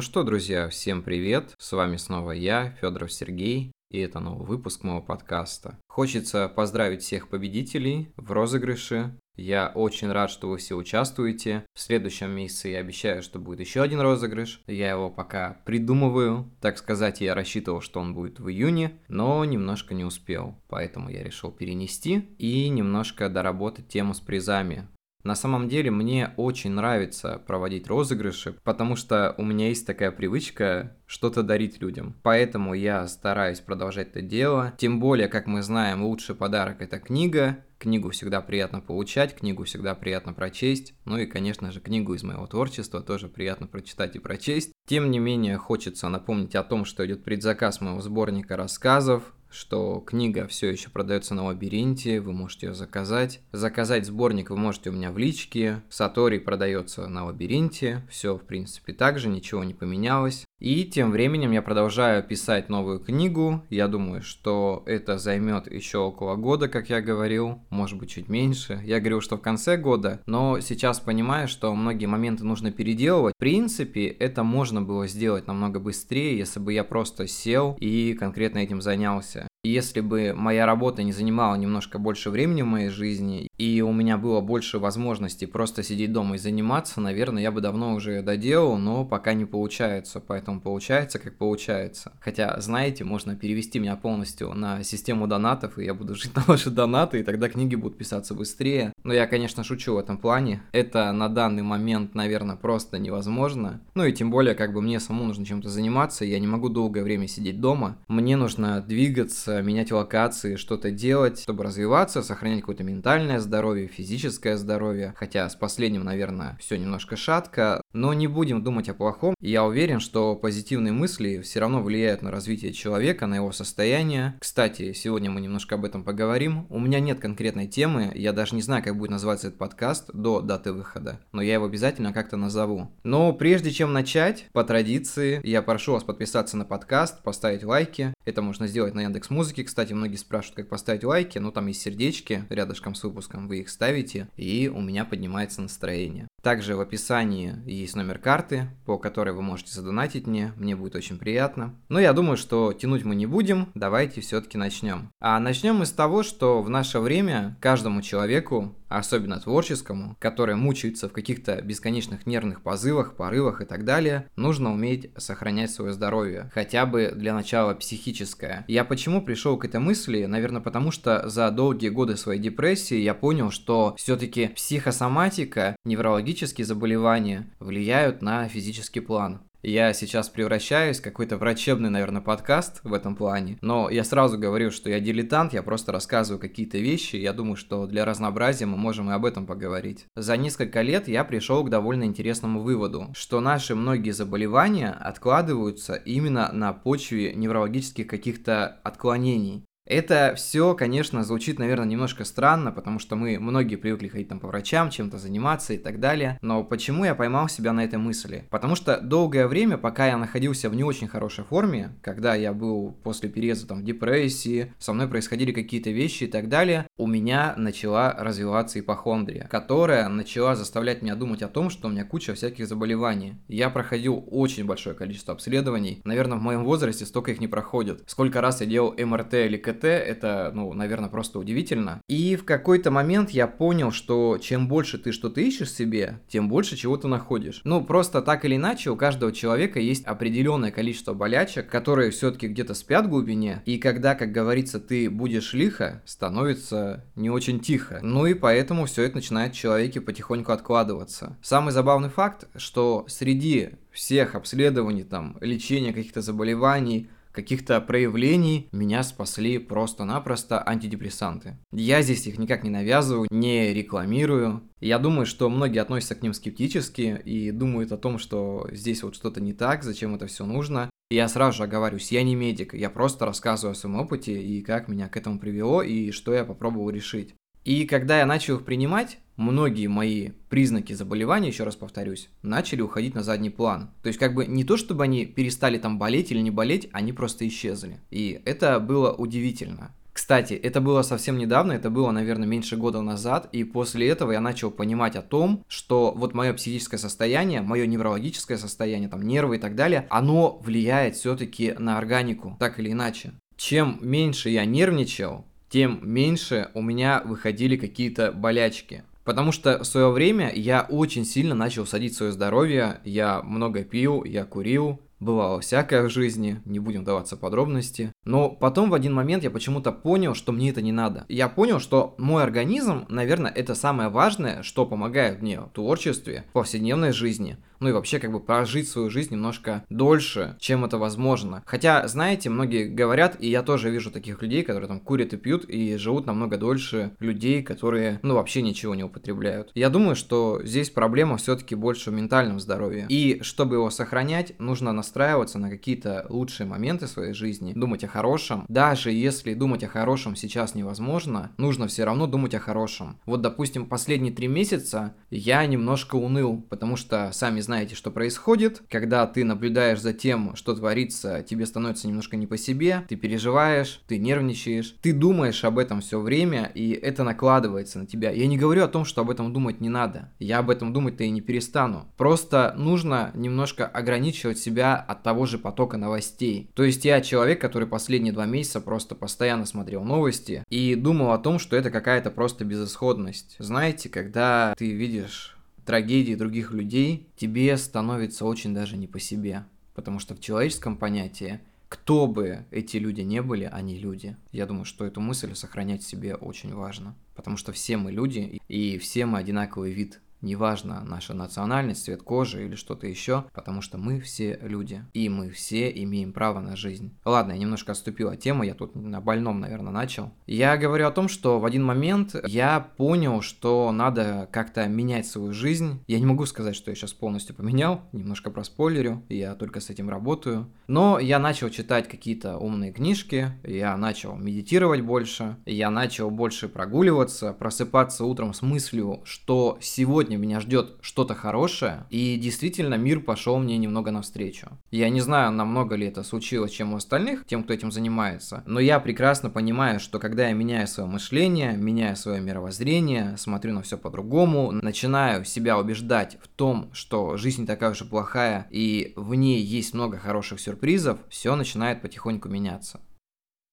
Ну что, друзья, всем привет! С вами снова я, Федоров Сергей, и это новый выпуск моего подкаста. Хочется поздравить всех победителей в розыгрыше. Я очень рад, что вы все участвуете. В следующем месяце я обещаю, что будет еще один розыгрыш. Я его пока придумываю. Так сказать, я рассчитывал, что он будет в июне, но немножко не успел. Поэтому я решил перенести и немножко доработать тему с призами. На самом деле мне очень нравится проводить розыгрыши, потому что у меня есть такая привычка что-то дарить людям. Поэтому я стараюсь продолжать это дело. Тем более, как мы знаем, лучший подарок это книга. Книгу всегда приятно получать, книгу всегда приятно прочесть. Ну и, конечно же, книгу из моего творчества тоже приятно прочитать и прочесть. Тем не менее, хочется напомнить о том, что идет предзаказ моего сборника рассказов что книга все еще продается на лабиринте, вы можете ее заказать. Заказать сборник вы можете у меня в личке. Сатори продается на лабиринте. Все, в принципе, так же, ничего не поменялось. И тем временем я продолжаю писать новую книгу. Я думаю, что это займет еще около года, как я говорил, может быть чуть меньше. Я говорил, что в конце года, но сейчас понимаю, что многие моменты нужно переделывать. В принципе, это можно было сделать намного быстрее, если бы я просто сел и конкретно этим занялся. Если бы моя работа не занимала немножко больше времени в моей жизни, и у меня было больше возможностей просто сидеть дома и заниматься, наверное, я бы давно уже доделал, но пока не получается, поэтому получается, как получается. Хотя, знаете, можно перевести меня полностью на систему донатов, и я буду жить на ваши донаты, и тогда книги будут писаться быстрее. Но я, конечно, шучу в этом плане. Это на данный момент, наверное, просто невозможно. Ну и тем более, как бы мне самому нужно чем-то заниматься, я не могу долгое время сидеть дома. Мне нужно двигаться, менять локации, что-то делать, чтобы развиваться, сохранять какое-то ментальное здоровье, физическое здоровье. Хотя с последним, наверное, все немножко шатко, но не будем думать о плохом. Я уверен, что позитивные мысли все равно влияют на развитие человека, на его состояние. Кстати, сегодня мы немножко об этом поговорим. У меня нет конкретной темы, я даже не знаю, как будет называться этот подкаст до даты выхода, но я его обязательно как-то назову. Но прежде чем начать, по традиции, я прошу вас подписаться на подкаст, поставить лайки. Это можно сделать на Яндекс музыки, кстати, многие спрашивают, как поставить лайки, но там есть сердечки рядышком с выпуском, вы их ставите, и у меня поднимается настроение. Также в описании есть номер карты, по которой вы можете задонатить мне, мне будет очень приятно. Но я думаю, что тянуть мы не будем, давайте все-таки начнем. А начнем мы с того, что в наше время каждому человеку, особенно творческому, который мучается в каких-то бесконечных нервных позывах, порывах и так далее, нужно уметь сохранять свое здоровье, хотя бы для начала психическое. Я почему пришел к этой мысли? Наверное, потому что за долгие годы своей депрессии я понял, что все-таки психосоматика, неврология психологические заболевания влияют на физический план. Я сейчас превращаюсь в какой-то врачебный, наверное, подкаст в этом плане, но я сразу говорю, что я дилетант, я просто рассказываю какие-то вещи, я думаю, что для разнообразия мы можем и об этом поговорить. За несколько лет я пришел к довольно интересному выводу, что наши многие заболевания откладываются именно на почве неврологических каких-то отклонений. Это все, конечно, звучит, наверное, немножко странно, потому что мы многие привыкли ходить там по врачам, чем-то заниматься и так далее. Но почему я поймал себя на этой мысли? Потому что долгое время, пока я находился в не очень хорошей форме, когда я был после переезда там в депрессии, со мной происходили какие-то вещи и так далее, у меня начала развиваться ипохондрия, которая начала заставлять меня думать о том, что у меня куча всяких заболеваний. Я проходил очень большое количество обследований. Наверное, в моем возрасте столько их не проходит. Сколько раз я делал МРТ или КТ, ТТ, это, ну, наверное, просто удивительно. И в какой-то момент я понял, что чем больше ты что-то ищешь себе, тем больше чего ты находишь. Ну, просто так или иначе, у каждого человека есть определенное количество болячек, которые все-таки где-то спят в глубине, и когда, как говорится, ты будешь лихо, становится не очень тихо. Ну и поэтому все это начинает в человеке потихоньку откладываться. Самый забавный факт, что среди всех обследований, там, лечения каких-то заболеваний, каких-то проявлений меня спасли просто-напросто антидепрессанты. Я здесь их никак не навязываю, не рекламирую. Я думаю, что многие относятся к ним скептически и думают о том, что здесь вот что-то не так, зачем это все нужно. Я сразу же оговариваюсь, я не медик, я просто рассказываю о своем опыте и как меня к этому привело и что я попробовал решить. И когда я начал их принимать, многие мои признаки заболевания, еще раз повторюсь, начали уходить на задний план. То есть как бы не то, чтобы они перестали там болеть или не болеть, они просто исчезли. И это было удивительно. Кстати, это было совсем недавно, это было, наверное, меньше года назад, и после этого я начал понимать о том, что вот мое психическое состояние, мое неврологическое состояние, там, нервы и так далее, оно влияет все-таки на органику, так или иначе. Чем меньше я нервничал, тем меньше у меня выходили какие-то болячки. Потому что в свое время я очень сильно начал садить свое здоровье, я много пил, я курил, Бывало всякое в жизни, не будем даваться подробности. Но потом в один момент я почему-то понял, что мне это не надо. Я понял, что мой организм, наверное, это самое важное, что помогает мне в творчестве, в повседневной жизни ну и вообще как бы прожить свою жизнь немножко дольше, чем это возможно. Хотя, знаете, многие говорят, и я тоже вижу таких людей, которые там курят и пьют и живут намного дольше людей, которые, ну, вообще ничего не употребляют. Я думаю, что здесь проблема все-таки больше в ментальном здоровье. И чтобы его сохранять, нужно настраиваться на какие-то лучшие моменты своей жизни, думать о хорошем. Даже если думать о хорошем сейчас невозможно, нужно все равно думать о хорошем. Вот, допустим, последние три месяца я немножко уныл, потому что, сами знаете, что происходит. Когда ты наблюдаешь за тем, что творится, тебе становится немножко не по себе, ты переживаешь, ты нервничаешь, ты думаешь об этом все время, и это накладывается на тебя. Я не говорю о том, что об этом думать не надо. Я об этом думать-то и не перестану. Просто нужно немножко ограничивать себя от того же потока новостей. То есть я человек, который последние два месяца просто постоянно смотрел новости и думал о том, что это какая-то просто безысходность. Знаете, когда ты видишь трагедии других людей, тебе становится очень даже не по себе. Потому что в человеческом понятии, кто бы эти люди не были, они люди. Я думаю, что эту мысль сохранять в себе очень важно. Потому что все мы люди, и все мы одинаковый вид неважно наша национальность, цвет кожи или что-то еще, потому что мы все люди, и мы все имеем право на жизнь. Ладно, я немножко отступил от темы, я тут на больном, наверное, начал. Я говорю о том, что в один момент я понял, что надо как-то менять свою жизнь. Я не могу сказать, что я сейчас полностью поменял, немножко проспойлерю, я только с этим работаю. Но я начал читать какие-то умные книжки, я начал медитировать больше, я начал больше прогуливаться, просыпаться утром с мыслью, что сегодня сегодня меня ждет что-то хорошее, и действительно мир пошел мне немного навстречу. Я не знаю, намного ли это случилось, чем у остальных, тем, кто этим занимается, но я прекрасно понимаю, что когда я меняю свое мышление, меняю свое мировоззрение, смотрю на все по-другому, начинаю себя убеждать в том, что жизнь не такая уж и плохая, и в ней есть много хороших сюрпризов, все начинает потихоньку меняться.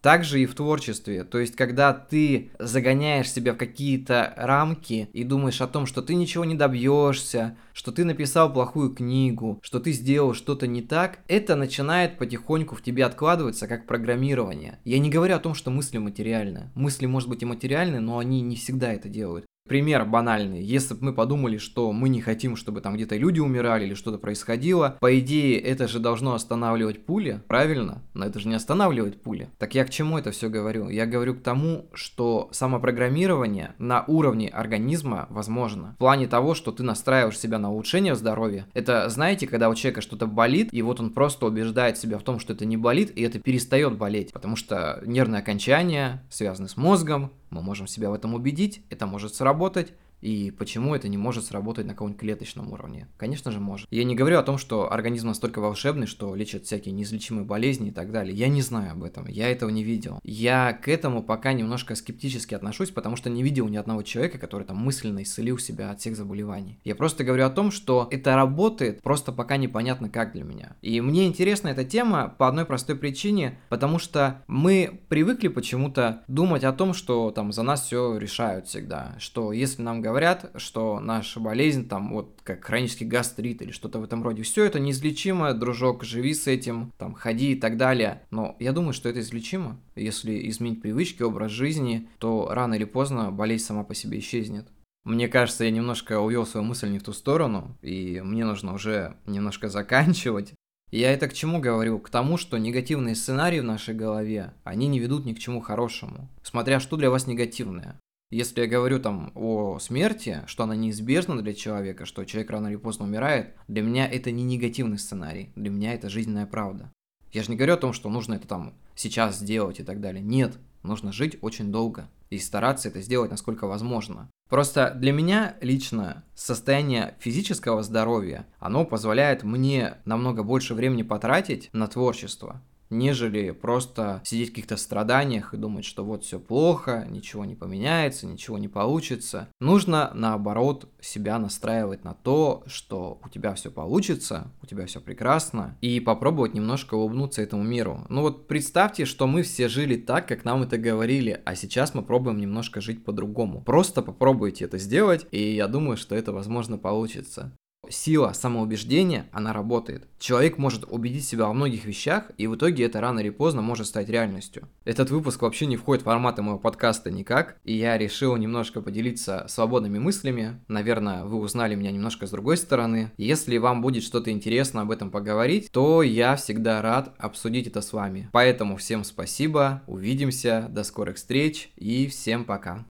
Также и в творчестве. То есть, когда ты загоняешь себя в какие-то рамки и думаешь о том, что ты ничего не добьешься, что ты написал плохую книгу, что ты сделал что-то не так, это начинает потихоньку в тебе откладываться как программирование. Я не говорю о том, что мысли материальны. Мысли, может быть, и материальны, но они не всегда это делают. Пример банальный. Если бы мы подумали, что мы не хотим, чтобы там где-то люди умирали или что-то происходило, по идее, это же должно останавливать пули, правильно? Но это же не останавливает пули. Так я к чему это все говорю? Я говорю к тому, что самопрограммирование на уровне организма возможно. В плане того, что ты настраиваешь себя на улучшение здоровья. Это, знаете, когда у человека что-то болит, и вот он просто убеждает себя в том, что это не болит, и это перестает болеть. Потому что нервные окончания связаны с мозгом, мы можем себя в этом убедить, это может сработать, и почему это не может сработать на каком-нибудь клеточном уровне? Конечно же может. Я не говорю о том, что организм настолько волшебный, что лечит всякие неизлечимые болезни и так далее. Я не знаю об этом, я этого не видел. Я к этому пока немножко скептически отношусь, потому что не видел ни одного человека, который там мысленно исцелил себя от всех заболеваний. Я просто говорю о том, что это работает, просто пока непонятно как для меня. И мне интересна эта тема по одной простой причине, потому что мы привыкли почему-то думать о том, что там за нас все решают всегда, что если нам говорят, что наша болезнь, там, вот, как хронический гастрит или что-то в этом роде, все это неизлечимо, дружок, живи с этим, там, ходи и так далее. Но я думаю, что это излечимо. Если изменить привычки, образ жизни, то рано или поздно болезнь сама по себе исчезнет. Мне кажется, я немножко увел свою мысль не в ту сторону, и мне нужно уже немножко заканчивать. Я это к чему говорю? К тому, что негативные сценарии в нашей голове, они не ведут ни к чему хорошему. Смотря что для вас негативное. Если я говорю там о смерти, что она неизбежна для человека, что человек рано или поздно умирает, для меня это не негативный сценарий, для меня это жизненная правда. Я же не говорю о том, что нужно это там сейчас сделать и так далее. Нет, нужно жить очень долго и стараться это сделать насколько возможно. Просто для меня лично состояние физического здоровья, оно позволяет мне намного больше времени потратить на творчество. Нежели просто сидеть в каких-то страданиях и думать, что вот все плохо, ничего не поменяется, ничего не получится. Нужно, наоборот, себя настраивать на то, что у тебя все получится, у тебя все прекрасно, и попробовать немножко улыбнуться этому миру. Ну вот представьте, что мы все жили так, как нам это говорили, а сейчас мы пробуем немножко жить по-другому. Просто попробуйте это сделать, и я думаю, что это возможно получится сила самоубеждения, она работает. Человек может убедить себя во многих вещах, и в итоге это рано или поздно может стать реальностью. Этот выпуск вообще не входит в форматы моего подкаста никак, и я решил немножко поделиться свободными мыслями. Наверное, вы узнали меня немножко с другой стороны. Если вам будет что-то интересно об этом поговорить, то я всегда рад обсудить это с вами. Поэтому всем спасибо, увидимся, до скорых встреч и всем пока.